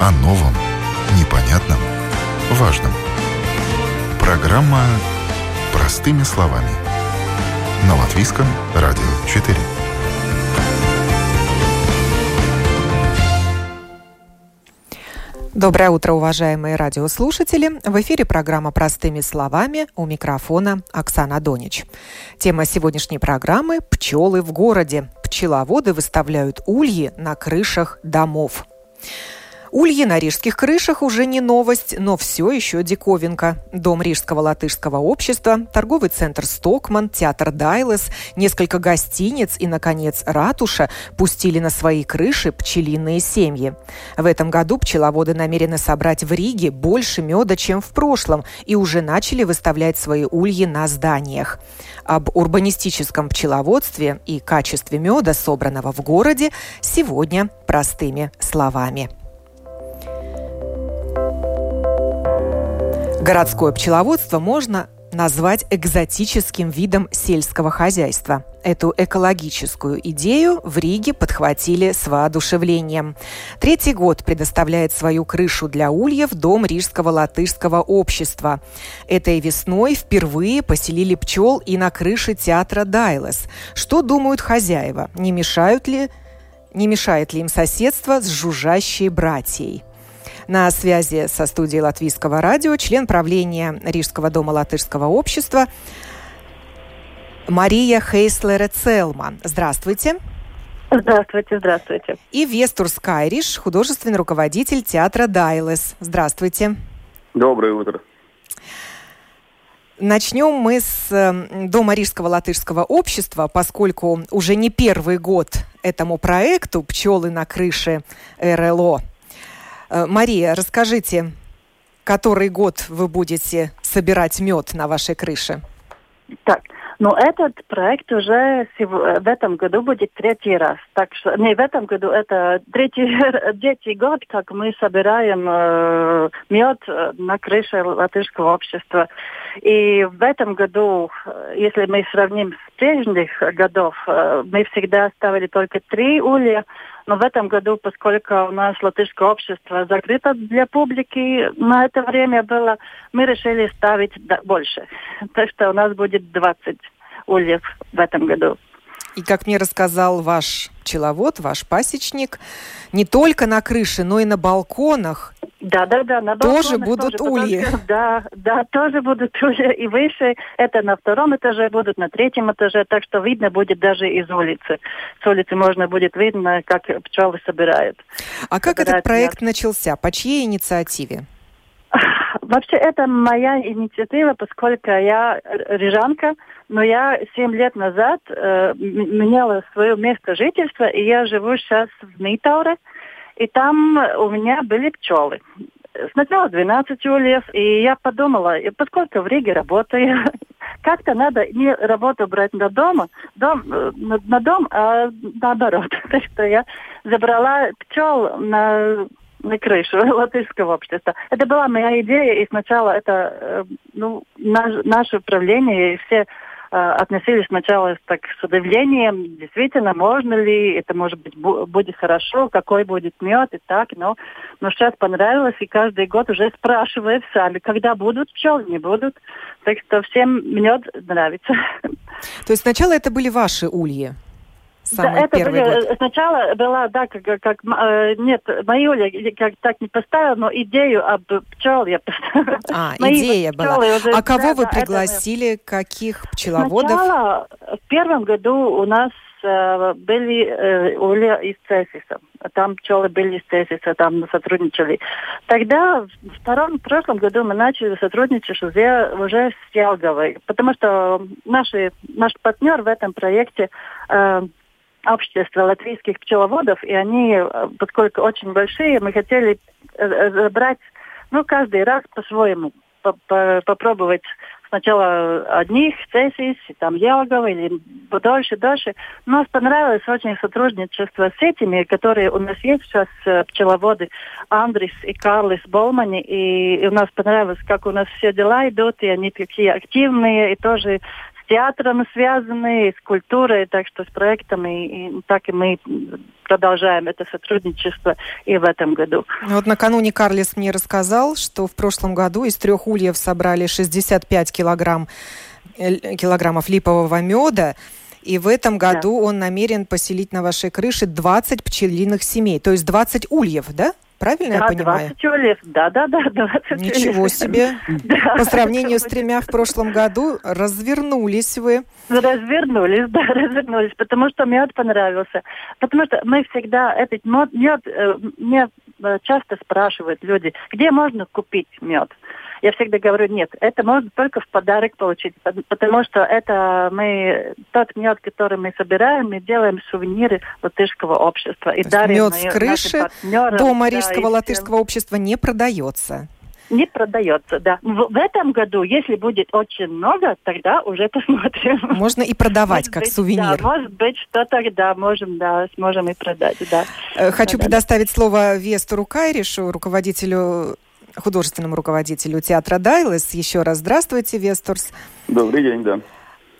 О новом, непонятном, важном. Программа «Простыми словами». На Латвийском радио 4. Доброе утро, уважаемые радиослушатели. В эфире программа «Простыми словами» у микрофона Оксана Донич. Тема сегодняшней программы – пчелы в городе. Пчеловоды выставляют ульи на крышах домов. Ульи на рижских крышах уже не новость, но все еще диковинка. Дом Рижского латышского общества, торговый центр «Стокман», театр «Дайлес», несколько гостиниц и, наконец, ратуша пустили на свои крыши пчелиные семьи. В этом году пчеловоды намерены собрать в Риге больше меда, чем в прошлом, и уже начали выставлять свои ульи на зданиях. Об урбанистическом пчеловодстве и качестве меда, собранного в городе, сегодня простыми словами. Городское пчеловодство можно назвать экзотическим видом сельского хозяйства. Эту экологическую идею в Риге подхватили с воодушевлением. Третий год предоставляет свою крышу для ульев Дом Рижского латышского общества. Этой весной впервые поселили пчел и на крыше театра Дайлес. Что думают хозяева? Не мешают ли не мешает ли им соседство с жужжащей братьей? На связи со студией Латвийского радио член правления Рижского дома латышского общества Мария Хейслер Целман. Здравствуйте. Здравствуйте, здравствуйте. И Вестур Скайриш, художественный руководитель театра Дайлес. Здравствуйте. Доброе утро. Начнем мы с Дома Рижского латышского общества, поскольку уже не первый год этому проекту «Пчелы на крыше РЛО» Мария, расскажите, который год вы будете собирать мед на вашей крыше? Так, но этот проект уже в этом году будет третий раз. Так что не в этом году, это третий, третий год, как мы собираем э, мед на крыше латышского общества. И в этом году, э, если мы сравним с прежних годов, э, мы всегда ставили только три улья, но в этом году, поскольку у нас латышское общество закрыто для публики, на это время было, мы решили ставить больше. Так что у нас будет 20 ульев в этом году. И как мне рассказал ваш пчеловод, ваш пасечник, не только на крыше, но и на балконах да, да, да, на тоже будут тоже, ульи. Потому, да, да, тоже будут ульи и выше. Это на втором этаже будут, на третьем этаже, так что видно будет даже из улицы. С улицы можно будет видно, как пчелы собирают. А как собирают этот проект мед. начался? По чьей инициативе? Вообще, это моя инициатива, поскольку я рижанка, но я семь лет назад э, меняла свое место жительства, и я живу сейчас в Митауре. И там у меня были пчелы. Сначала 12 ульев, и я подумала, поскольку в Риге работаю, как-то надо не работу брать на дома, дом, на, на дом, а наоборот. Так что я забрала пчел на на крышу латышского общества. Это была моя идея, и сначала это э, ну, наш, наше управление и все Э, относились сначала так с удивлением, действительно, можно ли, это может быть будет хорошо, какой будет мед и так, но, но сейчас понравилось, и каждый год уже спрашивают сами, когда будут пчелы, не будут. Так что всем мед нравится. То есть сначала это были ваши ульи? Самый да, это первый были, год? Сначала была, да, как, как э, нет, мою я как так не поставила, но идею об пчел я поставила. А, идея была. Уже, а кого да, вы пригласили, это... каких пчеловодов? Сначала, в первом году у нас э, были э, улья из Цесиса. Там пчелы были из Цесиса, там сотрудничали. Тогда в втором, в прошлом году мы начали сотрудничать уже, уже с Ялговой, потому что наши, наш партнер в этом проекте э, общество латвийских пчеловодов, и они, э, поскольку очень большие, мы хотели э, забрать, ну, каждый раз по-своему, попробовать сначала одних, Цесис, там Ялгова, или дольше, дольше. Нас понравилось очень сотрудничество с этими, которые у нас есть сейчас э, пчеловоды, Андрис и Карлис Болмани, и у нас понравилось, как у нас все дела идут, и они такие активные, и тоже театром связаны, и с культурой, так что с проектами, и так и мы продолжаем это сотрудничество и в этом году. Вот накануне Карлис мне рассказал, что в прошлом году из трех ульев собрали 65 килограмм, э, килограммов липового меда, и в этом году да. он намерен поселить на вашей крыше 20 пчелиных семей, то есть 20 ульев, да? Правильно да, я понимаю? 20 ульев, да-да-да, 20 Ничего ульев. себе. Да, По сравнению с тремя в прошлом году развернулись вы. Развернулись, да, развернулись, потому что мед понравился. Потому что мы всегда, этот мед, мед э, мне э, часто спрашивают люди, где можно купить мед я всегда говорю, нет, это можно только в подарок получить, потому что это мы, тот мед, который мы собираем, мы делаем сувениры латышского общества. И дарим мед с крыши дома да, Рижского латышского общества не продается. Не продается, да. В, в этом году, если будет очень много, тогда уже посмотрим. Можно и продавать может как быть, сувенир. Да, может быть, что тогда можем, да, сможем и продать, да. Э, хочу да, предоставить да. слово Вестору Кайришу, руководителю художественному руководителю театра Дайлес. Еще раз здравствуйте, Весторс. Добрый день, да.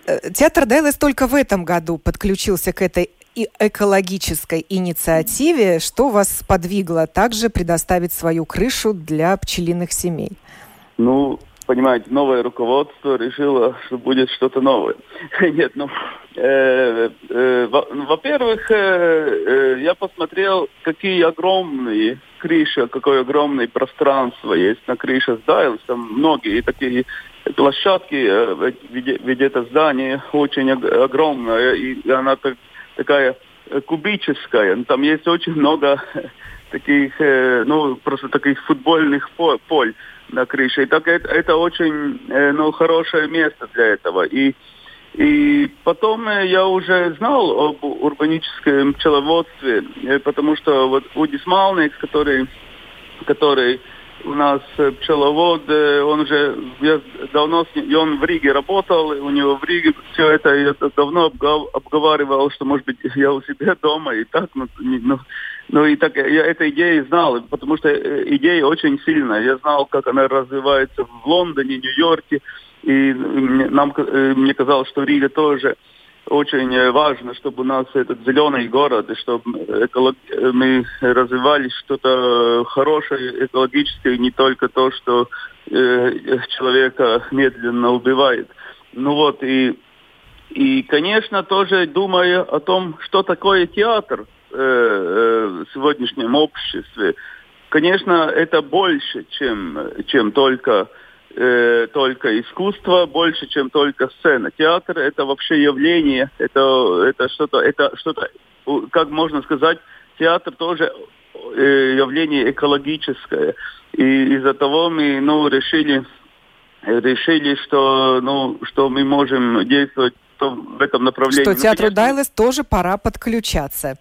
Э, театр Дайлес только в этом году подключился к этой и экологической инициативе. Что вас подвигло также предоставить свою крышу для пчелиных семей? Ну, понимаете, новое руководство решило, что будет что-то новое. Нет, ну, э, э, ну, во-первых, э, я посмотрел, какие огромные крыши, какое огромное пространство есть на крыше здания. Там многие такие площадки, э, ведь, ведь это здание очень огромное, и она так, такая кубическая. Там есть очень много таких, ну, просто таких футбольных поль на крыше. И так это, это очень э, ну, хорошее место для этого. И, и потом э, я уже знал об урбаническом пчеловодстве, э, потому что вот Удис Малникс, который, который у нас пчеловод, он уже я давно с ним, он в Риге работал, у него в Риге все это я давно обговаривал, что может быть я у себя дома и так, ну, ну ну и так я этой идеей знал, потому что э, идея очень сильная. Я знал, как она развивается в Лондоне, Нью-Йорке, и нам, э, мне казалось, что Рига тоже очень э, важно, чтобы у нас этот зеленый город, и чтобы эколог... мы развивали что-то хорошее, экологическое, не только то, что э, человека медленно убивает. Ну вот, и, и, конечно, тоже думая о том, что такое театр – Э, э, сегодняшнем обществе, конечно, это больше, чем, чем только, э, только искусство, больше, чем только сцена. Театр это вообще явление, это, это что-то, это что-то, как можно сказать, театр тоже э, явление экологическое. И из-за того мы ну, решили, решили, что, ну, что мы можем действовать в этом направлении. Что театру ну, Дайлес тоже пора подключаться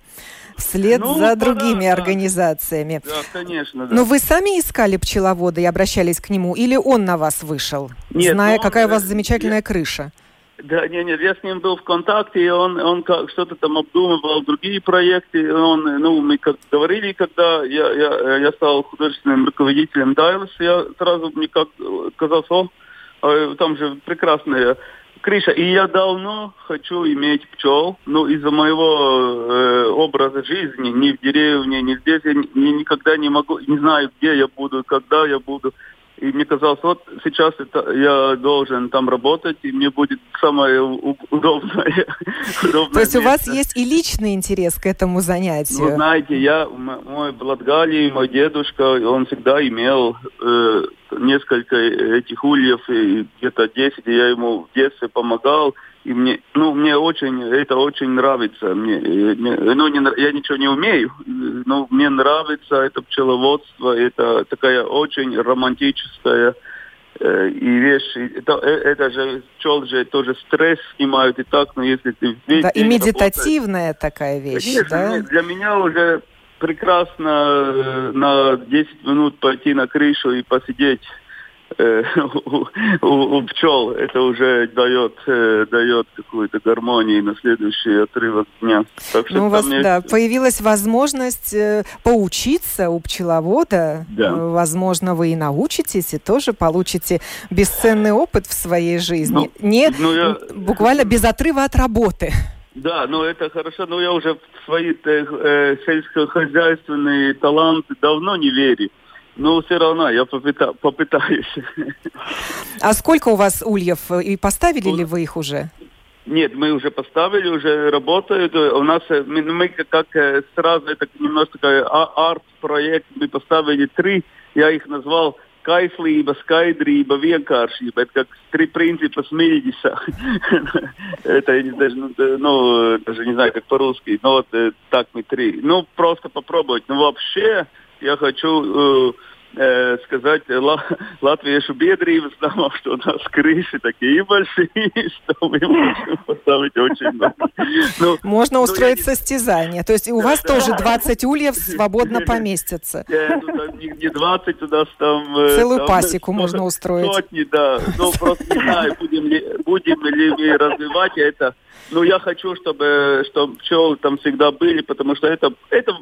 вслед ну, за другими да, организациями. Да, конечно, да. Но вы сами искали пчеловода и обращались к нему, или он на вас вышел, Нет, зная, ну, какая он, у вас замечательная я... крыша? Да, нет, нет, я с ним был в контакте, и он, он как что-то там обдумывал, другие проекты. Он, ну, мы как говорили, когда я, я, я стал художественным руководителем Дайлс, я сразу мне как казалось, о, там же прекрасная Криша, и я давно хочу иметь пчел, но из-за моего э, образа жизни, ни в деревне, ни здесь, я ни, никогда не могу, не знаю, где я буду, когда я буду. И мне казалось, вот сейчас это, я должен там работать, и мне будет самое удобное. удобное То есть у вас есть и личный интерес к этому занятию? Ну, знаете, я, мой Бладгали, мой дедушка, он всегда имел э, несколько этих ульев, и где-то 10, я ему в детстве помогал, и мне, ну, мне очень, это очень нравится. Мне, мне, ну, не, я ничего не умею, но мне нравится это пчеловодство. Это такая очень романтическая э, и вещь. Это, э, это же пчел же тоже стресс снимают и так, но если ты Да, и медитативная такая вещь, Конечно, да? Для меня уже прекрасно э, на 10 минут пойти на крышу и посидеть э, у, у, у пчел. Это уже дает, э, дает какую-то гармонию на следующий отрывок дня. Так что ну, у вас есть... да, появилась возможность э, поучиться у пчеловода. Да. Э, возможно, вы и научитесь, и тоже получите бесценный опыт в своей жизни. Ну, Не ну, я... буквально без отрыва от работы. Да, ну это хорошо, но я уже в свои э, э, сельскохозяйственные таланты давно не верю. Но все равно я попыта, попытаюсь. А сколько у вас ульев? И поставили ли вы их уже? Нет, мы уже поставили, уже работают. У нас э, мы, мы как э, сразу это немножко а, арт-проект, мы поставили три, я их назвал kaislība, skaidrība, vienkāršība. Это как три принципа Смиридиса. Это я даже, ну, даже не знаю, как по-русски, но вот так мы три. Ну, просто попробовать. Ну, вообще, я хочу э, сказать ла, латвiešu biedrības domā, что у нас крыши такие большие, что мы можем поставить очень много. Ну, Можно ну, устроить я... состязание. То есть у вас тоже 20 ульев свободно поместятся. Не 20, у нас там... Э, Целую пасеку можно устроить. Сотни, да. Ну, просто не знаю, будем ли, будем ли мы развивать это. Ну, я хочу, чтобы, чтобы пчелы там всегда были, потому что это, это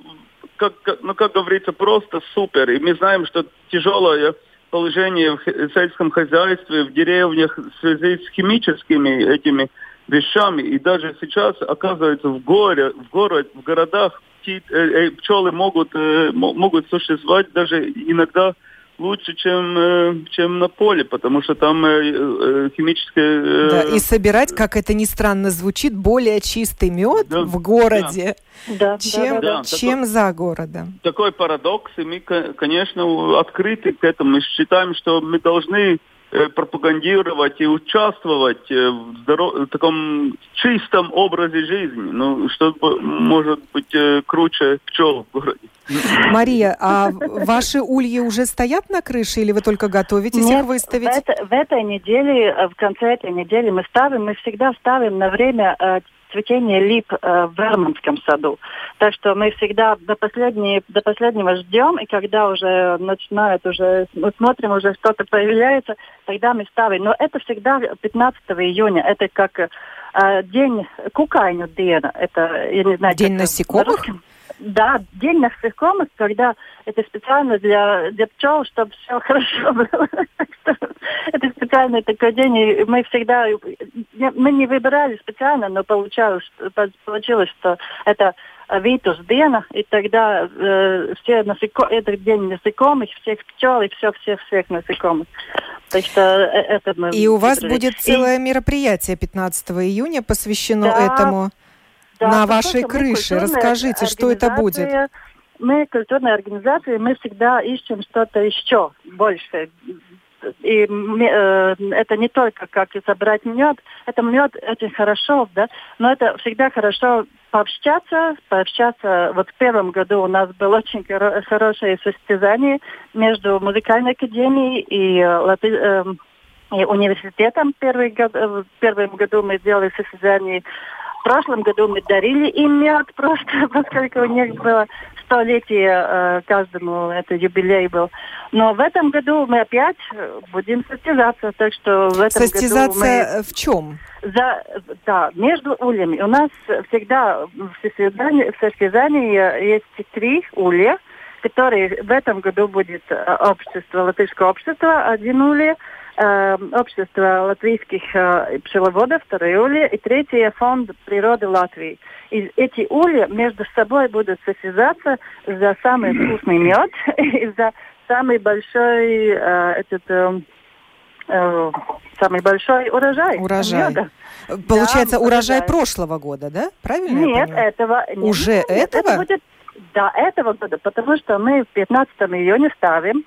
как, ну, как говорится, просто супер. И мы знаем, что тяжелое положение в сельском хозяйстве, в деревнях в связи с химическими этими вещами. И даже сейчас, оказывается, в горе, в город, в городах э, э, пчелы могут, э, могут существовать даже иногда лучше, чем, э, чем на поле, потому что там э, э, химическое... Да, и собирать, как это ни странно звучит, более чистый мед да, в городе, да. чем, да, да, чем такой, за городом. Такой парадокс, и мы, конечно, открыты к этому. Мы считаем, что мы должны пропагандировать и участвовать э, в, здоров... в таком чистом образе жизни. Ну, что может быть э, круче пчел в городе. Мария, а ваши ульи уже стоят на крыше или вы только готовитесь Нет, их выставить? В, это, в этой неделе, в конце этой недели мы ставим, мы всегда ставим на время цветения лип э, в Верманском саду. Так что мы всегда до, последней, до последнего ждем, и когда уже начинает, уже мы смотрим, уже что-то появляется, тогда мы ставим. Но это всегда 15 июня, это как э, день кукайню дена. Это, я не знаю, день насекомых? На да, день насекомых, когда это специально для, для пчел, чтобы все хорошо было. это специальный такой день, и мы всегда, мы не выбирали специально, но получалось, получилось, что это Витус Дена, и тогда э, все насеко... этот день насекомых, всех пчел и все, всех, всех насекомых. Так что э, это мы... И у вас будет целое и... мероприятие 15 июня посвящено да, этому да, на вашей крыше. Расскажите, что это будет? Мы культурная организация, мы всегда ищем что-то еще больше. И э, это не только как собрать мед, это мед очень хорошо, да, но это всегда хорошо пообщаться, пообщаться. Вот в первом году у нас было очень хоро- хорошее состязание между музыкальной академией и, э, э, и университетом. Первый год, э, в первом году мы сделали состязание прошлом году мы дарили им мед просто, поскольку у них было столетие э, каждому, это юбилей был. Но в этом году мы опять будем состязаться, так что в этом состязаться году мы... в чем? За, да, между ульями. У нас всегда в состязании, в состязании есть три улья, которые в этом году будет э, общество, латышское общество, один улья, э, общество латвийских э, пчеловодов, второе улья, и третье фонд природы Латвии. И эти улья между собой будут состязаться за самый вкусный мед и за самый большой э, этот э, э, самый большой урожай. Урожай. Меда. Получается, да, урожай, урожай прошлого года, да? Правильно? Нет, этого нет. Уже нет, этого? Это будет до этого года, потому что мы 15 июня ставим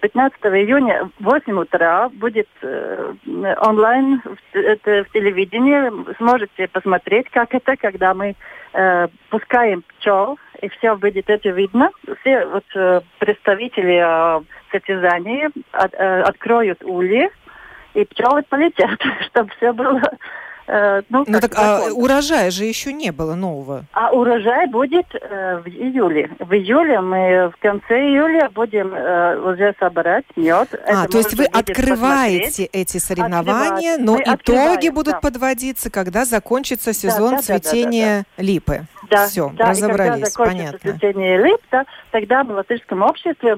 15 июня в 8 утра будет э, онлайн в, это, в телевидении. Сможете посмотреть, как это, когда мы э, пускаем пчел, и все будет это видно. Все вот, э, представители э, состязания от, э, откроют ульи, и пчелы полетят, чтобы все было Э, ну, ну так а урожая же еще не было нового. А урожай будет э, в июле. В июле мы в конце июля будем э, уже собирать мед. А, Это то есть вы открываете посмотреть. эти соревнования, Открывать. но мы итоги будут да. подводиться, когда закончится сезон да, да, цветения да, да, да, да. липы. Да, Все, да, разобрались, и когда понятно. цветение лип, да, тогда в латышском обществе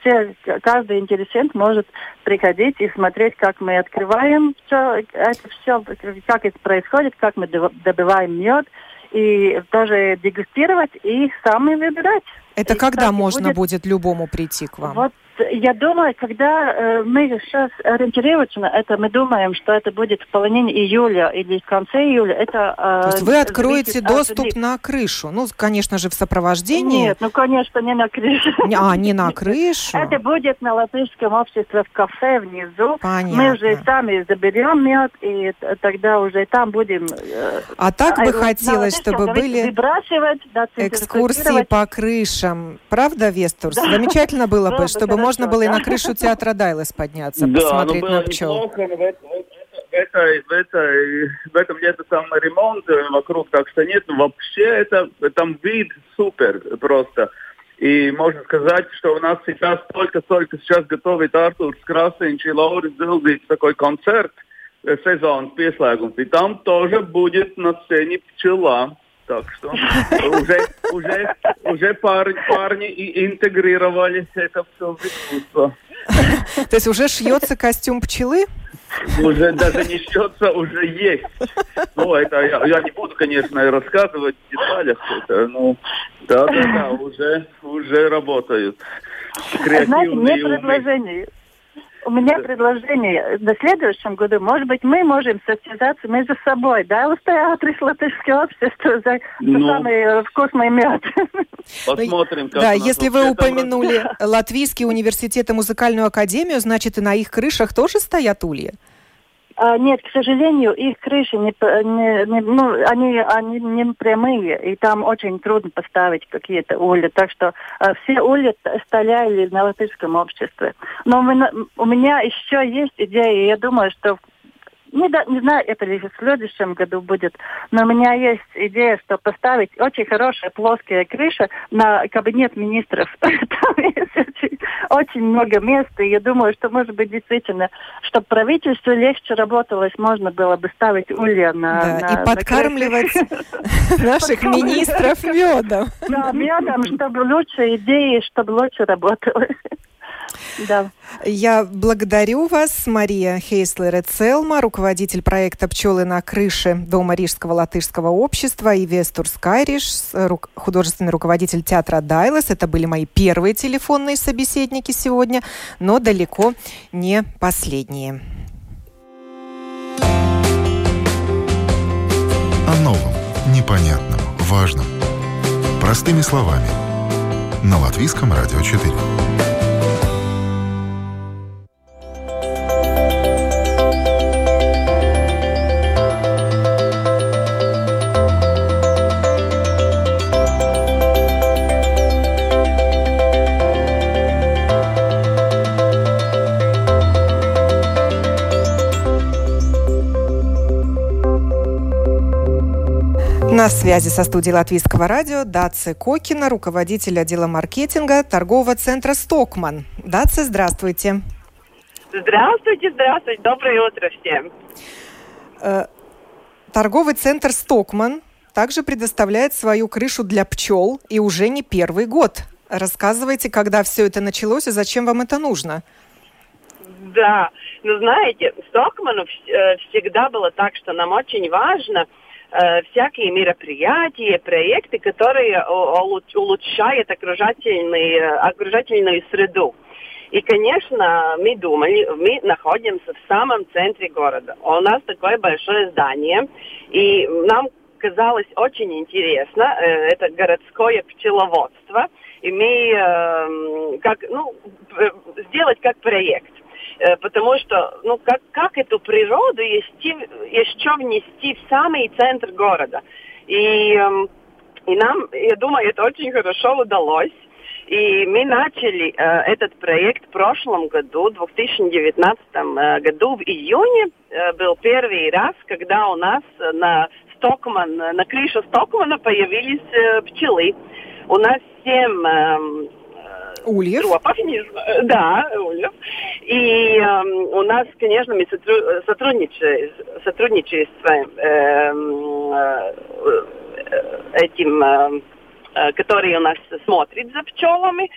все, каждый интересент может приходить и смотреть, как мы открываем все, это все, как это происходит, как мы добываем мед, и тоже дегустировать и сами выбирать. Это и, когда кстати, можно будет, будет любому прийти к вам? Вот я думаю, когда э, мы сейчас ориентируемся на это, мы думаем, что это будет в половине июля или в конце июля. Это, э, То есть вы откроете доступ от... на крышу? Ну, конечно же, в сопровождении? Нет, ну, конечно, не на крышу. А, не на крышу? Это будет на латышском обществе в кафе внизу. Понятно. Мы уже сами заберем мед, и тогда уже там будем... Э, а так бы хотелось, чтобы были экскурсии по крышам. Правда, Вестурс? Замечательно было бы, чтобы можно было и на крышу театра Дайлес подняться, да, посмотреть на пчел. В, этой, в, этом где-то там ремонт вокруг, так что нет, ну, вообще это там вид супер просто. И можно сказать, что у нас сейчас только-только сейчас готовит Артур Скрасинч и Лаурис Зилдич такой концерт э, сезон пieslēgums. И там тоже будет на сцене пчела. Так что уже, уже, уже парни, парни и интегрировались это все в искусство. То есть уже шьется костюм пчелы? Уже даже не шьется, уже есть. Ну, это я, я не буду, конечно, рассказывать в деталях. Это, ну, да, да, да, уже, уже работают. Креативные Знаете, мне предложение. У меня предложение. В следующем году, может быть, мы можем состязаться между собой, да, устоять латышское общество за ну, самый э, вкусный мед. Посмотрим, как Да, если вы упомянули Латвийский университет и музыкальную академию, значит, и на их крышах тоже стоят ульи? А, нет, к сожалению, их крыши не, не, не, ну, они, они не прямые, и там очень трудно поставить какие-то улья. Так что а, все улья стояли на латышском обществе. Но мы, у меня еще есть идея, я думаю, что не, да, не знаю, это ли в следующем году будет, но у меня есть идея, что поставить очень хорошая плоская крыша на кабинет министров. Там есть очень, очень много места, и я думаю, что, может быть, действительно, чтобы правительству легче работалось, можно было бы ставить улья на да, на, И подкармливать наших министров медом. Да, медом, чтобы лучше идеи, чтобы лучше работалось. Да. Я благодарю вас, Мария Хейслер Целма, руководитель проекта «Пчелы на крыше» Дома Рижского латышского общества, и Вестур Скайриш, художественный руководитель театра «Дайлес». Это были мои первые телефонные собеседники сегодня, но далеко не последние. О новом, непонятном, важном. Простыми словами. На Латвийском радио 4. На связи со студией Латвийского радио Даци Кокина, руководитель отдела маркетинга торгового центра «Стокман». Даци, здравствуйте. Здравствуйте, здравствуйте. Доброе утро всем. Э, торговый центр «Стокман» также предоставляет свою крышу для пчел и уже не первый год. Рассказывайте, когда все это началось и зачем вам это нужно. Да, ну знаете, Стокману э, всегда было так, что нам очень важно – всякие мероприятия, проекты, которые улучшают окружательную, окружательную среду. И, конечно, мы думали, мы находимся в самом центре города. У нас такое большое здание, и нам казалось очень интересно, э, это городское пчеловодство, и мы э, как, ну, сделать как проект. Э, потому что, ну, как, как эту природу еще, еще внести в самый центр города. И, эм, и нам, я думаю, это очень хорошо удалось. И мы начали э, этот проект в прошлом году, в 2019 э, году, в июне э, был первый раз, когда у нас на Стокман, на крыше Стокмана появились э, пчелы. У нас семь э, Ульев. Тропов, э, да, Ульев. И э, у нас, конечно, мы сотрудничаем, сотрудничаем э, э, этим, э, который у нас смотрит за пчелами.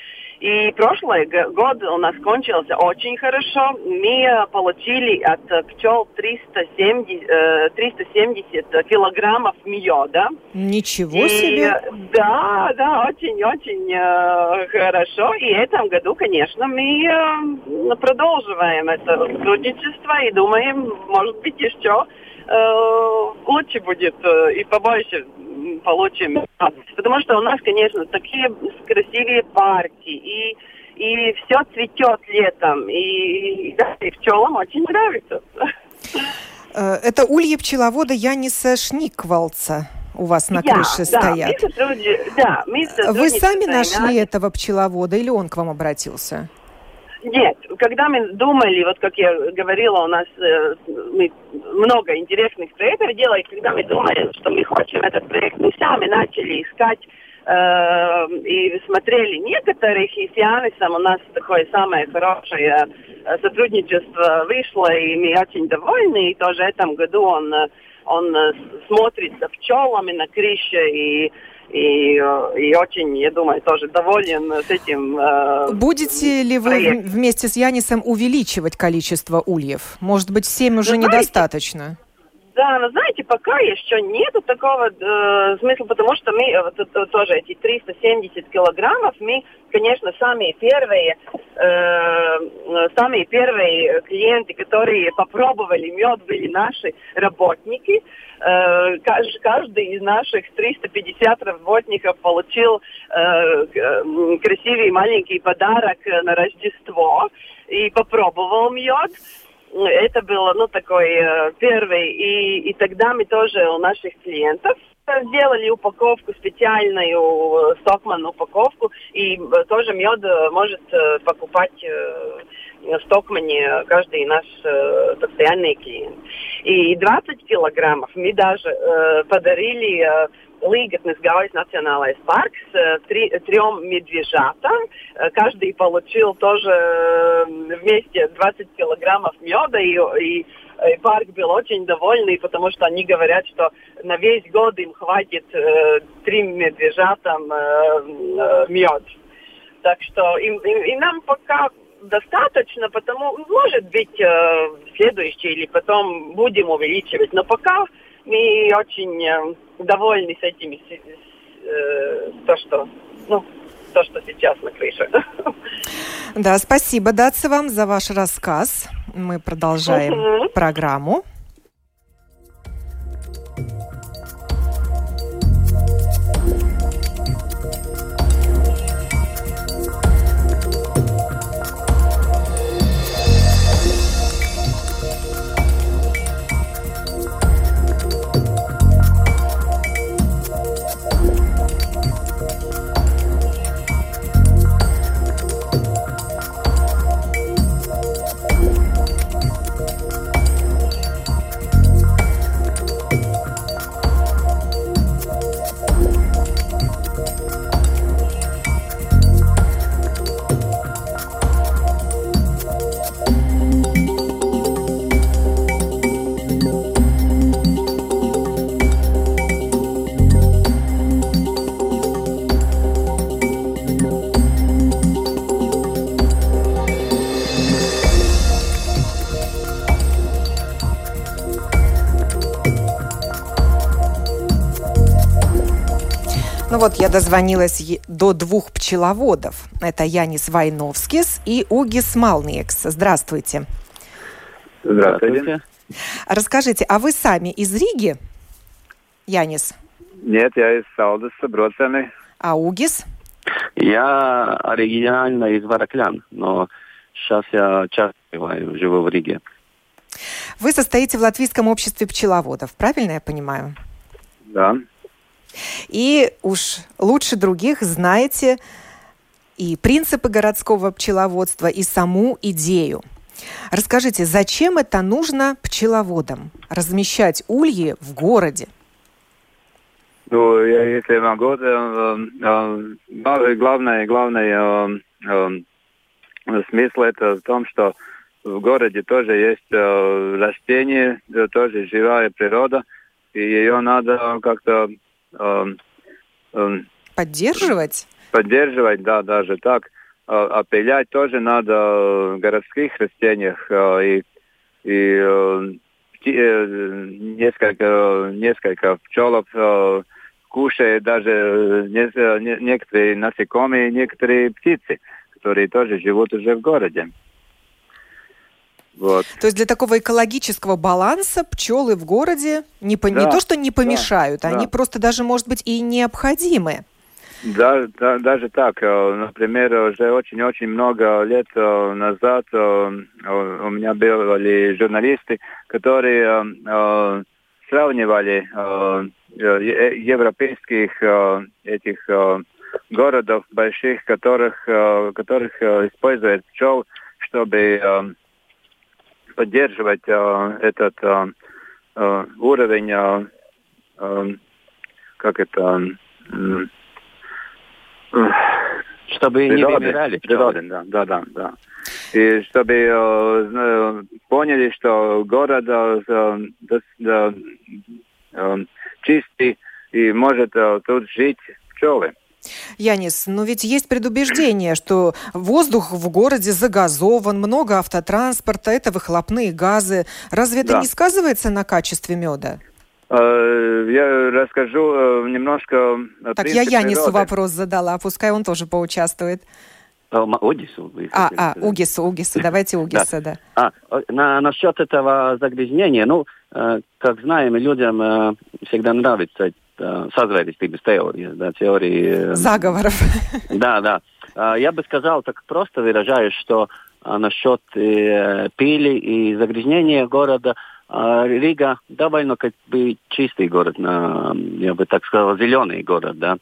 И прошлый год у нас кончился очень хорошо. Мы получили от пчел 370, 370 килограммов меда. Ничего и, себе! Да, да, очень-очень э, хорошо. И в этом году, конечно, мы э, продолжаем это сотрудничество и думаем, может быть, еще э, лучше будет э, и побольше получим. Потому что у нас, конечно, такие красивые парки, и, и все цветет летом, и, да, и пчелам очень нравится. Э, это ульи пчеловода Яниса Шниквалца у вас на крыше да, стоят. Мы сотруди... да, мы Вы сами нашли этого пчеловода или он к вам обратился? Нет, когда мы думали, вот как я говорила, у нас э, мы много интересных проектов делали, когда мы думали, что мы хотим этот проект, мы сами начали искать э, и смотрели некоторых, и с Янисом у нас такое самое хорошее э, сотрудничество вышло, и мы очень довольны, и тоже в этом году он, он смотрит за пчелами на крыше, и и, и очень, я думаю, тоже доволен с этим. Э, Будете ли вы проектом. вместе с Янисом увеличивать количество ульев? Может быть, 7 уже Знаете, недостаточно? Да, но знаете, пока еще нету такого э, смысла, потому что мы э, вот, тоже эти 370 килограммов, мы, конечно, самые первые, э, самые первые клиенты, которые попробовали мед, были наши работники. Э, каждый, каждый из наших 350 работников получил э, красивый маленький подарок на Рождество и попробовал мед это было, ну, такой э, первый. И, и тогда мы тоже у наших клиентов сделали упаковку специальную, Стокман упаковку, и тоже мед может э, покупать э, в Стокмане каждый наш э, постоянный клиент. И 20 килограммов мы даже э, подарили э, Līgatnes Gaujas национальный парк с три, трем медвежатам. Каждый получил тоже вместе 20 килограммов меда, и, и, и парк был очень довольный, потому что они говорят, что на весь год им хватит э, три медвежатам э, э, мед. Так что и, и, и нам пока достаточно, потому, может быть, э, следующий или потом будем увеличивать. Но пока мы очень э, довольны с этими, э, то, что, ну, то, что сейчас на крыше. Да, спасибо, Датса, вам за ваш рассказ. Мы продолжаем uh-huh. программу. Ну вот я дозвонилась до двух пчеловодов. Это Янис Вайновскис и Угис Малниекс. Здравствуйте. Здравствуйте. Расскажите, а вы сами из Риги, Янис? Нет, я из Салдеса, Броцены. А Угис? Я оригинально из Вараклян, но сейчас я часто живу в Риге. Вы состоите в Латвийском обществе пчеловодов, правильно я понимаю? Да. И уж лучше других знаете и принципы городского пчеловодства, и саму идею. Расскажите, зачем это нужно пчеловодам? Размещать ульи в городе? Ну, если могу, э, э, главное, главное э, смысл это в том, что в городе тоже есть растения, тоже живая природа, и ее надо как-то поддерживать. Поддерживать, да, даже так. Опылять тоже надо в городских растениях и, и несколько, несколько пчелов кушает даже некоторые насекомые, некоторые птицы, которые тоже живут уже в городе. Вот. То есть для такого экологического баланса пчелы в городе не, по, да, не то, что не помешают, да, они да. просто даже, может быть, и необходимы. Да, да, даже так. Э, например, уже очень-очень много лет э, назад э, у меня были журналисты, которые сравнивали европейских этих городов больших, которых, которых используют пчел, чтобы поддерживать э, этот э, э, уровень, э, э, как это, э, чтобы природы, не вымирали природы, да, да, да, да. И чтобы э, поняли, что город э, э, э, чистый и может э, тут жить пчелы. Янис, но ведь есть предубеждение, что воздух в городе загазован, много автотранспорта, это выхлопные газы. Разве это да. не сказывается на качестве меда? Э, я расскажу э, немножко. Так, я Янису природы. вопрос задала, пускай он тоже поучаствует. А, Огису. А, а, Угису, Угису, давайте Угиса, да. да. А, на, насчет этого загрязнения, ну, э, как знаем, людям всегда нравится созрелистības теории, да, теории... Заговоров. Да, да. Я бы сказал, так просто выражаюсь, что насчет э, пыли и загрязнения города Рига довольно как бы чистый город, я бы так сказал, зеленый город, да.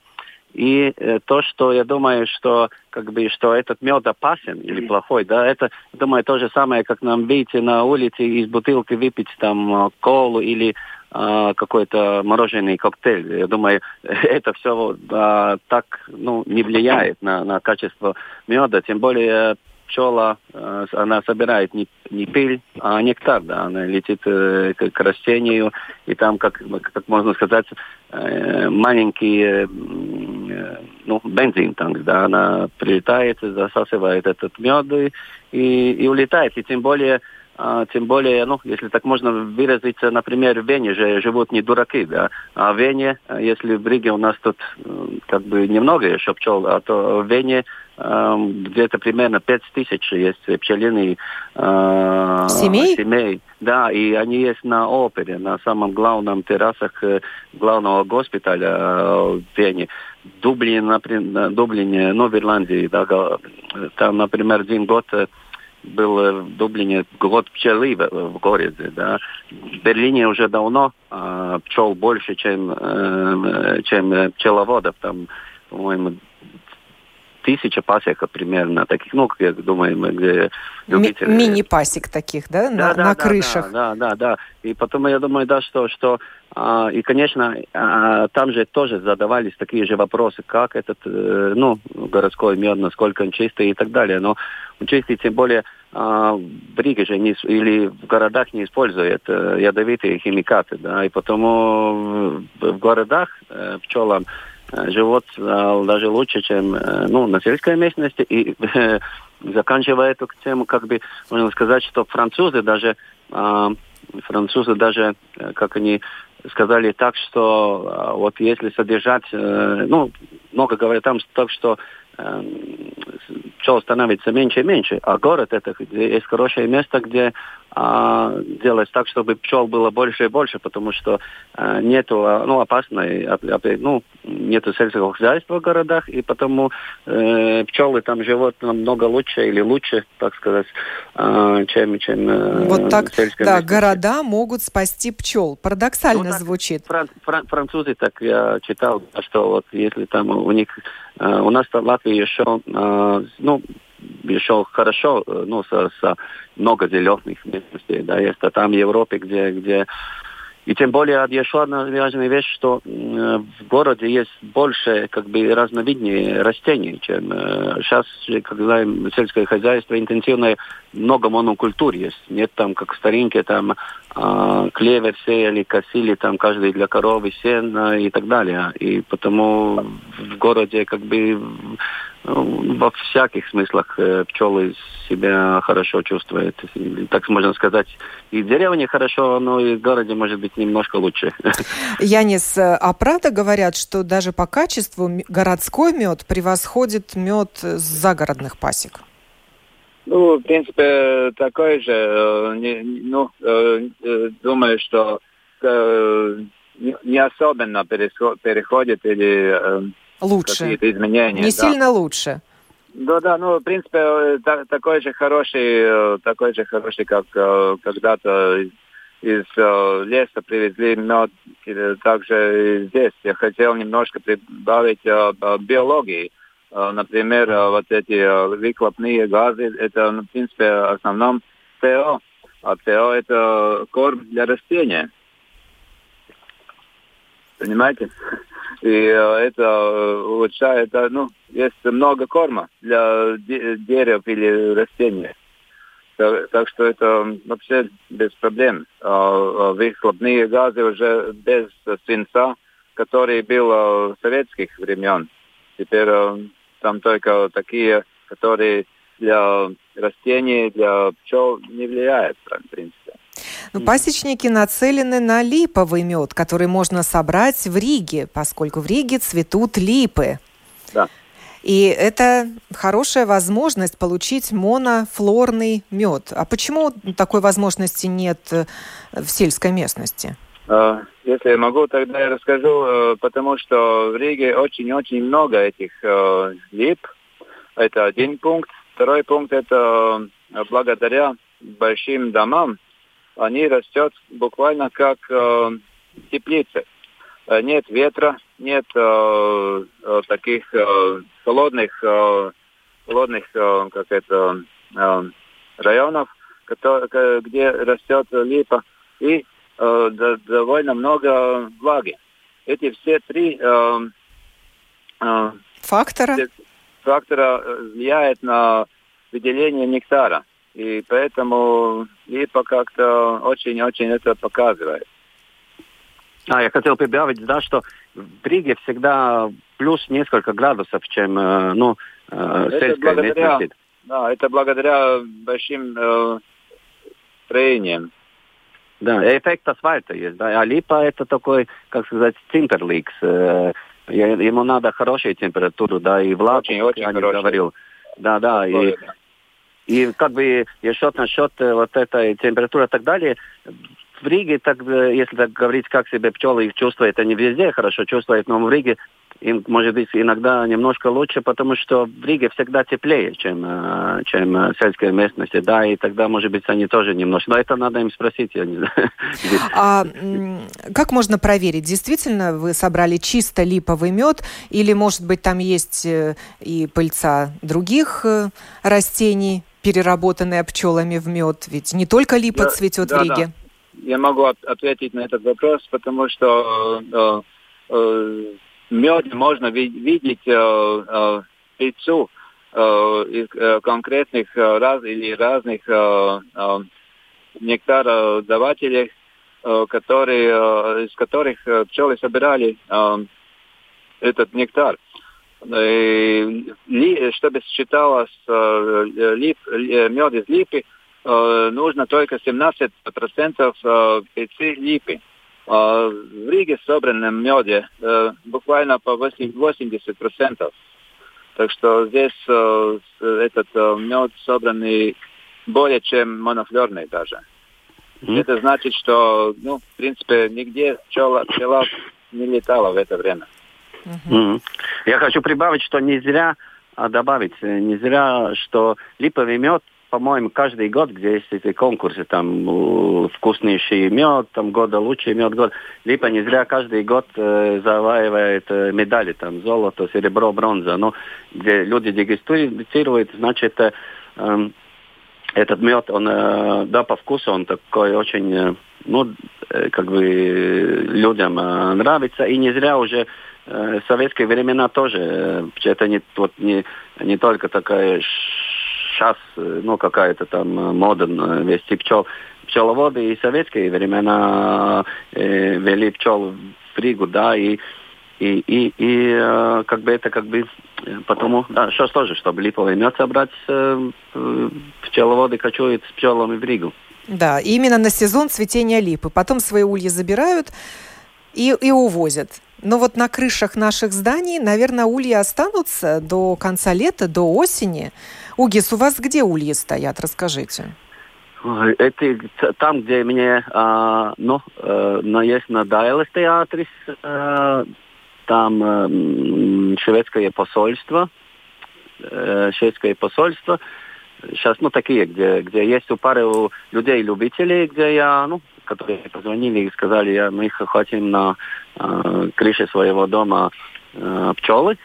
И э, то, что я думаю, что как бы что этот мед опасен или плохой, да, это, думаю, то же самое, как нам выйти на улице из бутылки выпить там колу или э, какой-то мороженый коктейль. Я думаю, это все э, так ну, не влияет на, на качество меда, тем более пчела, э, она собирает не, не пыль, а нектар, да, она летит э, к, к растению, и там, как, как можно сказать, э, маленький ну, бензин танк, да, она прилетает, засасывает этот мед и, и улетает, и тем более а, тем более, ну, если так можно выразиться, например, в Вене же живут не дураки, да, а в Вене, если в Риге у нас тут как бы немного еще пчел, а то в Вене где-то примерно 5 тысяч есть пчелиных э, семей? семей. Да, и они есть на опере, на самом главном террасах э, главного госпиталя э, в Вене. Дублине, например, Дублине, ну, в Ирландии, да, там, например, один год был в Дублине год пчелы в, в городе, да. В Берлине уже давно э, пчел больше, чем, э, чем пчеловодов, там, по-моему, тысяча пасек примерно таких, ну, я думаю, мы любители... Мини-пасек таких, да, да на, да, на да, крышах? Да, да, да. И потом я думаю, да, что, что а, и, конечно, а, там же тоже задавались такие же вопросы, как этот, э, ну, городской мед, насколько он чистый и так далее. Но он чистый, тем более, а, в Риге же не, или в городах не используют э, ядовитые химикаты, да, и потому в городах э, пчелам живут э, даже лучше, чем э, ну, на сельской местности. И заканчивая эту тему, как бы можно сказать, что французы даже, французы даже, как они сказали так, что вот если содержать, ну, много говорят там так, что пчел становится меньше и меньше, а город это где есть хорошее место, где а, делать так, чтобы пчел было больше и больше, потому что а, нету, а, ну, опасной, ну, нету сельского хозяйства в городах, и потому э, пчелы там живут намного лучше или лучше, так сказать, э, чем, чем э, Вот так, да, местности. города могут спасти пчел. Парадоксально ну, так, звучит. Фран, фран, французы, так я читал, что вот если там у них, э, у нас в Латвии еще, э, ну, еще хорошо, э, ну, со, со много зеленых местностей, да, есть а там в Европе, где, где и тем более еще одна важная вещь, что в городе есть больше как бы разновиднее растений, чем э, сейчас, когда сельское хозяйство интенсивное, много монокультур есть. Нет там, как в старинке, там э, клевер сеяли, косили там каждый для коровы сено и так далее. И потому в городе как бы во всяких смыслах э, пчелы себя хорошо чувствуют. Так можно сказать, и в деревне хорошо, но и в городе может быть немножко лучше. Янис, а правда говорят, что даже по качеству городской мед превосходит мед с загородных пасек? Ну, в принципе, такой же. Э, ну, э, думаю, что не особенно переходит или лучше. какие-то изменения. Не да. сильно лучше. Да, да, ну, в принципе, э, та, такой же хороший, э, такой же хороший, как э, когда-то из леса привезли мед, также и здесь. Я хотел немножко прибавить биологии. Например, вот эти выхлопные газы, это, ну, в принципе, в основном ТО. А ТО это корм для растения. Понимаете? И э, это э, улучшает, ну, есть много корма для дерев или растений. Так, так что это вообще без проблем. А, а выхлопные газы уже без свинца, который был в советских времен. Теперь э, там только такие, которые для растений, для пчел не влияют, в принципе. Ну, пасечники нацелены на липовый мед, который можно собрать в Риге, поскольку в Риге цветут липы. Да. И это хорошая возможность получить монофлорный мед. А почему такой возможности нет э, в сельской местности? А, если я могу, тогда я расскажу, э, потому что в Риге очень-очень много этих э, лип. Это один пункт. Второй пункт – это благодаря большим домам, они растет буквально как э, теплицы. Э, нет ветра, нет э, э, таких э, холодных, э, холодных э, как это, э, районов, которые, где растет липа, и э, довольно много влаги. Эти все три э, э, фактора фактора э, влияют на выделение нектара. И поэтому ИПА как-то очень-очень это показывает. А, я хотел прибавить, да, что в Риге всегда плюс несколько градусов, чем, э, ну, э, сельская местность. Да, это благодаря большим э, строениям. Да, эффект асфальта есть, да. А липа это такой, как сказать, тимперликс. Э, ему надо хорошую температуру, да, и влагу, очень, очень я говорил. Да, да, и, и как бы еще насчет э, вот этой температуры и так далее, в Риге, так, э, если так говорить, как себе пчелы их чувствуют, они везде хорошо чувствуют, но в Риге им, может быть, иногда немножко лучше, потому что в Риге всегда теплее, чем, э, чем в сельской местности, да, и тогда, может быть, они тоже немножко, но это надо им спросить, я не знаю. А как можно проверить, действительно вы собрали чисто липовый мед, или, может быть, там есть и пыльца других растений? Переработанная пчелами в мед? Ведь не только липа да, цветет да, в Риге. Да. Я могу ответить на этот вопрос, потому что э, э, мед можно видеть э, э, пиццу э, из э, конкретных э, раз, или разных э, э, нектародавателей, э, которые, э, из которых э, пчелы собирали э, этот нектар. Э, чтобы считалось э, лип, э, мед из липы, нужно только 17% пецы липы. В Риге собранном меде буквально по 80%. Так что здесь этот мед собранный более чем монофлерный даже. Mm. Это значит, что, ну, в принципе, нигде пчела, пчела не летала в это время. Mm. Я хочу прибавить, что не зря а добавить, э, не зря, что липовый мед по-моему, каждый год, где есть эти конкурсы, там вкуснейший мед, там года лучший мед, год. Липа не зря каждый год э, заваивает э, медали, там золото, серебро, бронза. Ну, где люди дегустируют, значит, э, э, этот мед, он, э, да, по вкусу он такой очень, э, ну, э, как бы людям э, нравится. И не зря уже в советские времена тоже, э, это не, вот, не, не только такая сейчас, э, ну, какая-то там э, мода вести пчел. Пчеловоды и советские времена э, вели пчел в Ригу, да, и и, и, и э, как бы это как бы э, потому, да, сейчас тоже, чтобы липовый мед собрать, э, пчеловоды кочуют с пчелами в Ригу. Да, именно на сезон цветения липы. Потом свои ульи забирают и, и увозят. Но вот на крышах наших зданий, наверное, ульи останутся до конца лета, до осени. Угис, у вас где ульи стоят? Расскажите. Это там, где мне, а, ну, но есть на Дайлес театрис, э, там э, шведское посольство, э, шведское посольство. Сейчас, ну, такие, где, где есть у пары у людей-любителей, где я, ну, которые позвонили и сказали, я, мы хотим на э, крыше своего дома э, пчелы.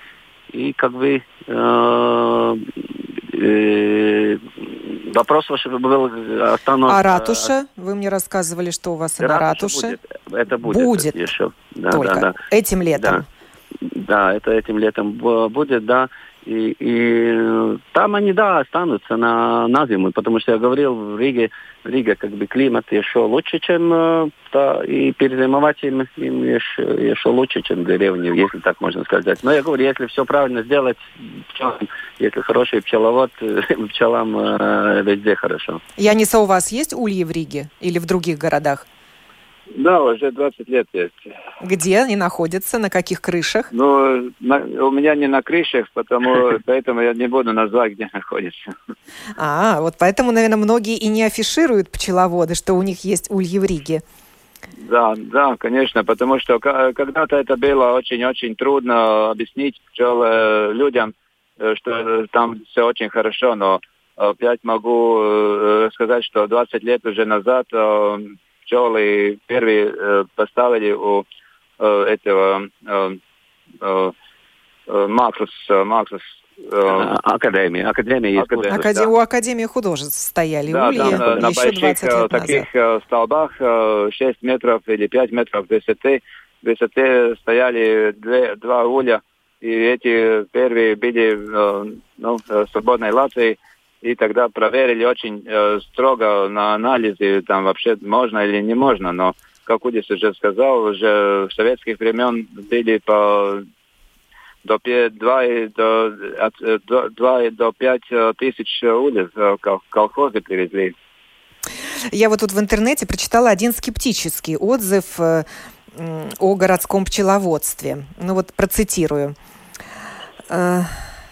И как бы э, э, вопрос ваш был останов... А ратуша? Вы мне рассказывали, что у вас на ратуше. Будет, это будет, будет еще. Да, Только да, да. этим летом. Да. да, это этим летом будет, да. И, и там они, да, останутся на, на зиму, потому что я говорил, в Риге, в Риге как бы климат еще лучше, чем э, да, и перезимовать им, им еще, еще лучше, чем в деревне, если так можно сказать. Но я говорю, если все правильно сделать, пчелам, если хороший пчеловод, пчелам э, везде хорошо. Яниса, у вас есть ульи в Риге или в других городах? Да, уже 20 лет есть. Где они находятся? На каких крышах? Ну, на, у меня не на крышах, потому, поэтому я не буду назвать, где находится. А, вот поэтому, наверное, многие и не афишируют пчеловоды, что у них есть ульи в Риге. Да, да, конечно, потому что когда-то это было очень-очень трудно объяснить пчел людям, э, что там все очень хорошо, но опять могу э, сказать, что 20 лет уже назад э, пчелы первые э, поставили у э, этого э, э, Максус, Максус Академии. Академия есть. Академия, да. У Академии художеств стояли да, ульи да, на, еще на больших 20 лет таких назад. столбах 6 метров или 5 метров высоты, высоты стояли две, два улья, и эти первые были ну, свободной Латвии, и тогда проверили очень э, строго на анализе, там вообще можно или не можно, но, как Удис уже сказал, уже в советских времен были по до 2 до, от, э, до, 2 до 5 э, тысяч улиц э, колхозы привезли. Я вот тут в интернете прочитала один скептический отзыв о городском пчеловодстве. Ну вот процитирую.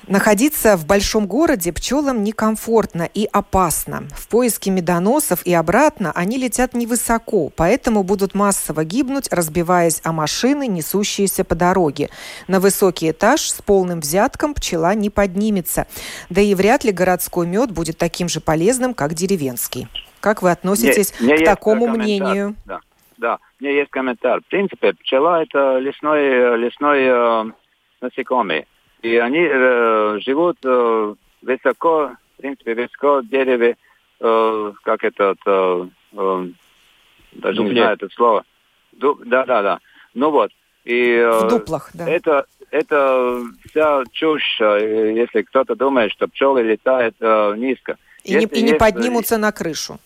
Находиться в большом городе пчелам некомфортно и опасно. В поиске медоносов и обратно они летят невысоко, поэтому будут массово гибнуть, разбиваясь о машины, несущиеся по дороге. На высокий этаж с полным взятком пчела не поднимется. Да и вряд ли городской мед будет таким же полезным, как деревенский. Как вы относитесь не, к такому мнению? Да, да, у меня есть комментарий. В принципе, пчела это лесной, лесной э, насекомый и они э, живут э, высоко, в принципе, высоко дереве, э, как это, э, э, даже Дупле. не знаю это слово. Ду, да, да, да. Ну вот. И, э, в дуплах, да. Это, это вся чушь, э, если кто-то думает, что пчелы летают э, низко. И не, и не есть, поднимутся на крышу.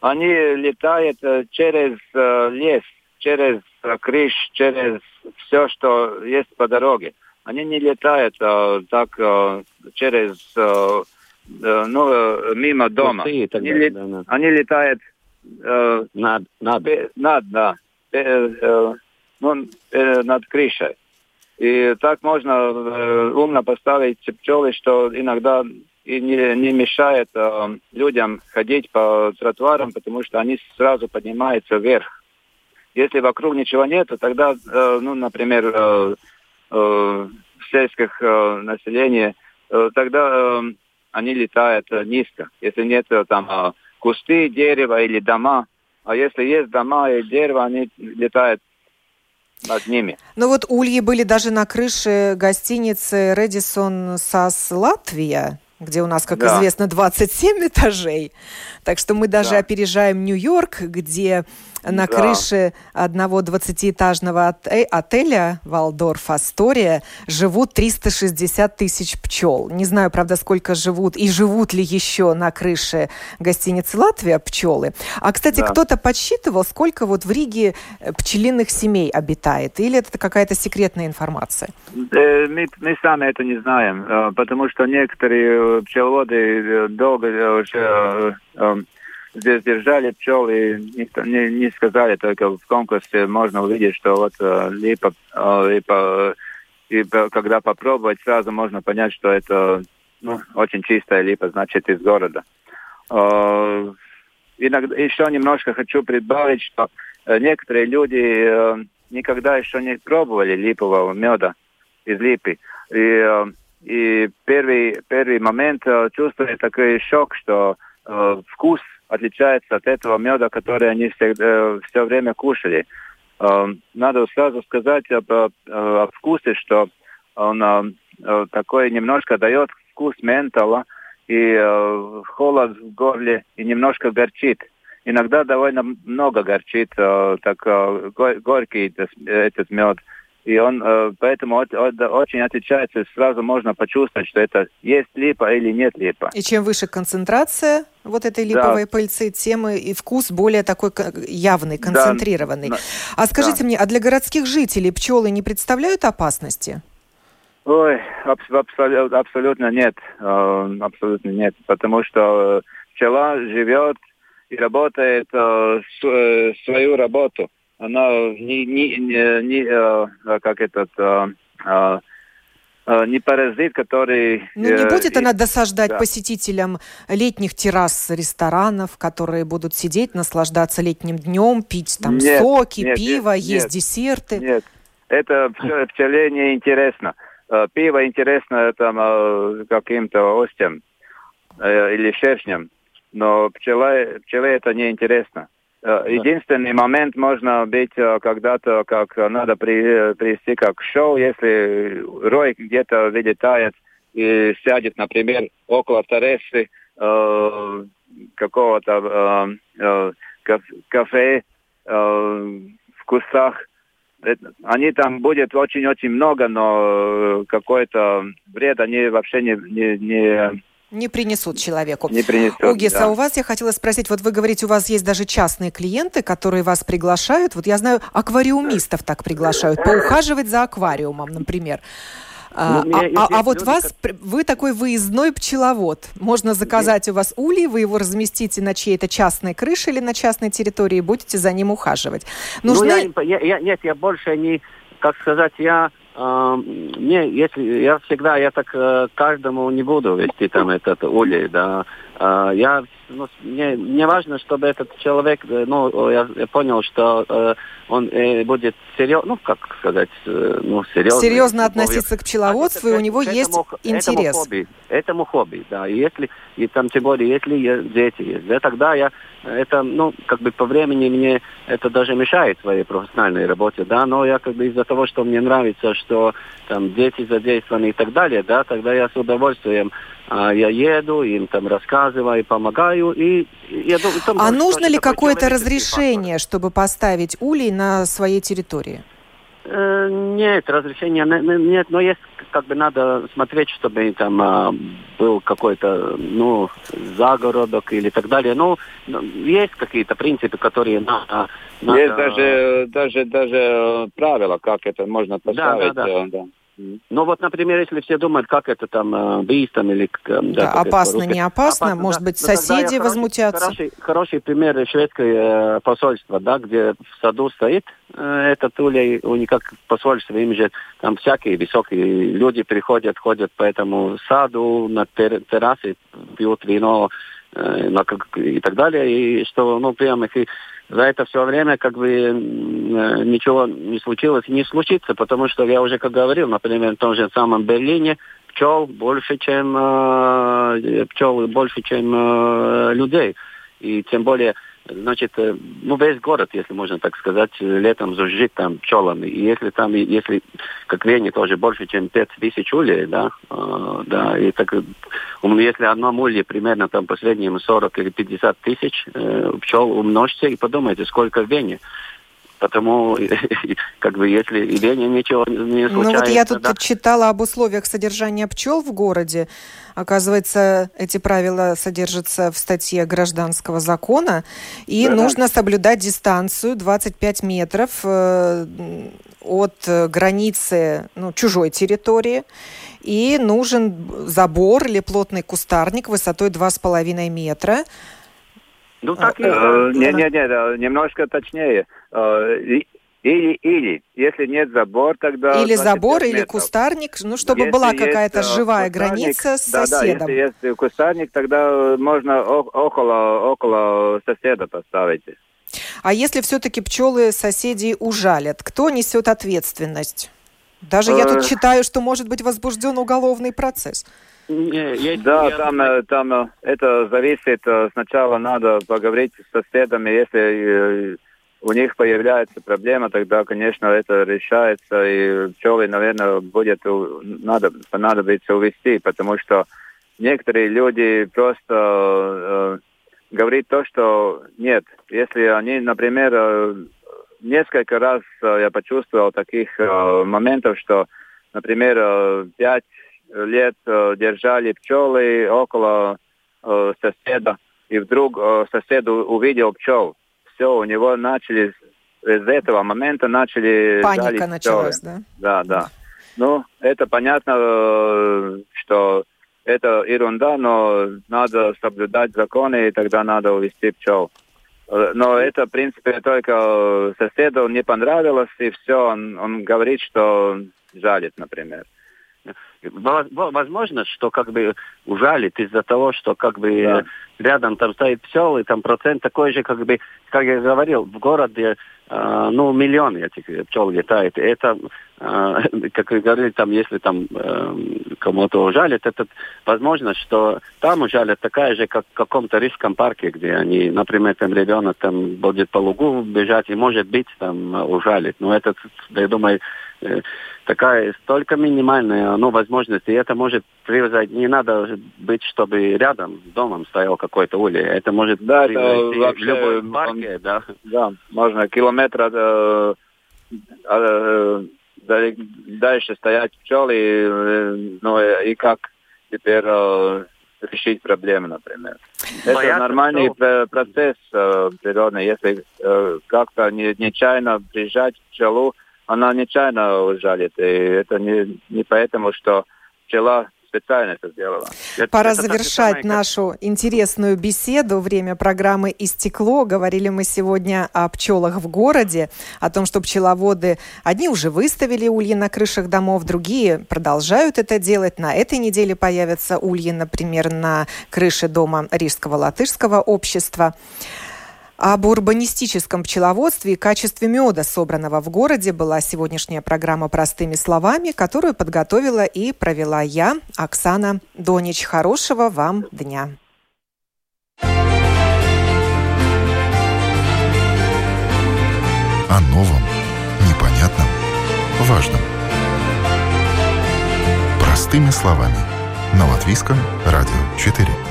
Они летают э, через э, лес, через э, крыш, через все, что есть по дороге они не летают а, так а, через а, ну, мимо дома. Пустые, тогда, они, да, да. они летают э, над, над. над, да, э, э, ну, э, над крышей. И так можно э, умно поставить пчелы, что иногда и не, не мешает э, людям ходить по тротуарам, потому что они сразу поднимаются вверх. Если вокруг ничего нет, то тогда, э, ну, например, э, э, в сельских э, населении, э, тогда э, они летают э, низко. Если нет э, там э, кусты, дерева или дома, а если есть дома и дерево, они летают над ними. Ну вот ульи были даже на крыше гостиницы «Редисон Сас Латвия», где у нас, как да. известно, 27 этажей. Так что мы даже да. опережаем Нью-Йорк, где на да. крыше одного 20-этажного э, отеля Валдорф Астория живут 360 тысяч пчел. Не знаю, правда, сколько живут и живут ли еще на крыше гостиницы Латвия пчелы. А, кстати, да. кто-то подсчитывал, сколько вот в Риге э, пчелиных семей обитает? Или это какая-то секретная информация? Э, мы, мы сами это не знаем, потому что некоторые пчеловоды долго здесь держали пчел и не, не, сказали, только в конкурсе можно увидеть, что вот э, липа, э, липа и когда попробовать, сразу можно понять, что это ну, очень чистая липа, значит, из города. Э, иногда, еще немножко хочу прибавить, что э, некоторые люди э, никогда еще не пробовали липового меда из липы. И, э, и первый, первый момент э, чувствует такой шок, что э, вкус отличается от этого меда, который они всегда, все время кушали. Эм, надо сразу сказать об, о вкусе, что он э, такой немножко дает вкус ментола и э, холод в горле и немножко горчит. Иногда довольно много горчит, э, так горький этот мед. И он э, поэтому от, от, очень отличается, сразу можно почувствовать, что это есть липа или нет липа. И чем выше концентрация вот этой липовой да. пыльцы, тем и вкус более такой явный, концентрированный. Да. А скажите да. мне, а для городских жителей пчелы не представляют опасности? Ой, абсолютно, абсолютно нет, э, абсолютно нет, потому что пчела живет и работает э, свою работу она не, не, не, не э, как этот э, э, не паразит, который... Ну, не будет она досаждать да. посетителям летних террас ресторанов, которые будут сидеть, наслаждаться летним днем, пить там нет, соки, нет, пиво, нет, есть нет, десерты? Нет, это пчеле не интересно. Пиво интересно там каким-то остям или шершням, но пчела, пчеле это не интересно. Э, единственный момент можно быть э, когда-то, как надо при, привести как шоу, если рой где-то вылетает и сядет, например, около террасы э, какого-то э, э, кафе э, в кустах. Они там будет очень-очень много, но какой-то вред они вообще не, не, не не принесут человеку. Не принесут, Угис, да. а у вас я хотела спросить, вот вы говорите, у вас есть даже частные клиенты, которые вас приглашают. Вот я знаю, аквариумистов так приглашают, поухаживать за аквариумом, например. А, ну, а, а, а вот вас, вы такой выездной пчеловод. Можно заказать у вас улей, вы его разместите на чьей-то частной крыше или на частной территории, и будете за ним ухаживать. Нужны... Ну, я, я, нет, я больше не, как сказать, я не, если я всегда, я так э, каждому не буду вести там этот улей, да. А, я, ну, мне, мне важно, чтобы этот человек, э, ну, я, я понял, что э, он э, будет серьезно, ну, как сказать, э, ну, серьезно. Серьезно относиться к пчеловодству, а и у него есть этому, интерес. Этому хобби, этому хобби, да. И если, и там, тем более, если дети есть, да, тогда я, это, ну, как бы по времени мне это даже мешает своей профессиональной работе, да, но я как бы из-за того, что мне нравится, что там дети задействованы и так далее, да, тогда я с удовольствием а, я еду, им там рассказываю, помогаю. И, я думаю, там а нужно ли какое-то разрешение, фактор. чтобы поставить улей на своей территории? Э, нет, разрешения нет, но есть как бы надо смотреть, чтобы там а, был какой-то, ну, загородок или так далее. Ну, ну есть какие-то принципы, которые надо... надо... Есть даже, даже, даже правила, как это можно поставить. Да, да, да. да. Ну вот, например, если все думают, как это там э, быстро или... Да, да опасно, не опасно, опасно, может да. быть, соседи возмутятся. Хороший, хороший пример шведское э, посольство, да, где в саду стоит э, этот улей, у них как посольство, им же там всякие высокие люди приходят, ходят по этому саду, на террасе, пьют вино, э, и так далее, и что, ну, прямо их за это все время как бы э, ничего не случилось и не случится, потому что я уже как говорил, например, в том же самом Берлине пчел больше, чем э, пчел больше, чем э, людей. И тем более значит, э, ну, весь город, если можно так сказать, летом зажжит там пчелами. И если там, если, как Вене, тоже больше, чем 5 тысяч ульев, да, э, да, и так, если одно улье примерно там последним 40 или 50 тысяч э, пчел умножьте и подумайте, сколько в Вене. Потому, как бы, если и Вене ничего не случается... Ну вот я тут да. читала об условиях содержания пчел в городе. Оказывается, эти правила содержатся в статье гражданского закона, и да, нужно соблюдать дистанцию 25 метров э, от границы ну, чужой территории, и нужен забор или плотный кустарник высотой 2,5 метра, ну, так и... Э, нет, нет, нет, немножко точнее. Э, или, или, если нет забор, тогда... Или значит, забор, или метров. кустарник, ну, чтобы если была какая-то живая граница с да, соседом. Да, если есть кустарник, тогда можно около, около соседа поставить. А если все-таки пчелы соседей ужалят, кто несет ответственность? Даже я тут читаю, что может быть возбужден уголовный процесс. Не, да, там, э, там э, это зависит. Э, сначала надо поговорить с соседами. Если у них появляется проблема, тогда, конечно, это решается. И пчелы, наверное, будет надо, понадобится увести, потому что некоторые люди просто э, говорят то, что нет. Если они, например, несколько раз я почувствовал таких э, моментов, что, например, пять лет э, держали пчелы около э, соседа, и вдруг э, сосед увидел пчел. Все, у него начали с этого момента начали... Паника началась, да? Да, да. Ну, это понятно, что это ерунда, но надо соблюдать законы, и тогда надо увести пчел. Но это, в принципе, только соседу не понравилось, и все, он, он говорит, что жалит, например возможно, что как бы ужалит из-за того, что как бы да. рядом там стоит пчел, и там процент такой же, как бы, как я говорил, в городе ну, миллион этих пчел летает. Это, э, как вы говорили, там, если там э, кому-то ужалит, это возможно, что там ужалят такая же, как в каком-то рижском парке, где они, например, там ребенок там будет по лугу бежать, и может быть там ужалит. Но это, я думаю, Э, такая столько минимальная ну, возможность, и это может привязать, не надо быть, чтобы рядом с домом стоял какой-то улей, это может да, это вообще, в любой парке, он, да. Да, можно километра э, э, дальше стоять пчелы, э, ну и как теперь э, решить проблемы, например. Это Понятно, нормальный что... процесс э, природный, если э, как-то не, нечаянно прижать пчелу, она нечаянно жалит. И это не, не поэтому, что пчела специально это сделала. Пора это завершать нашу интересную беседу. Время программы «Истекло». Говорили мы сегодня о пчелах в городе, о том, что пчеловоды, одни уже выставили ульи на крышах домов, другие продолжают это делать. На этой неделе появятся ульи, например, на крыше дома Рижского латышского общества. Об урбанистическом пчеловодстве и качестве меда, собранного в городе, была сегодняшняя программа «Простыми словами», которую подготовила и провела я, Оксана Донич. Хорошего вам дня! О новом, непонятном, важном. Простыми словами. На Латвийском радио 4.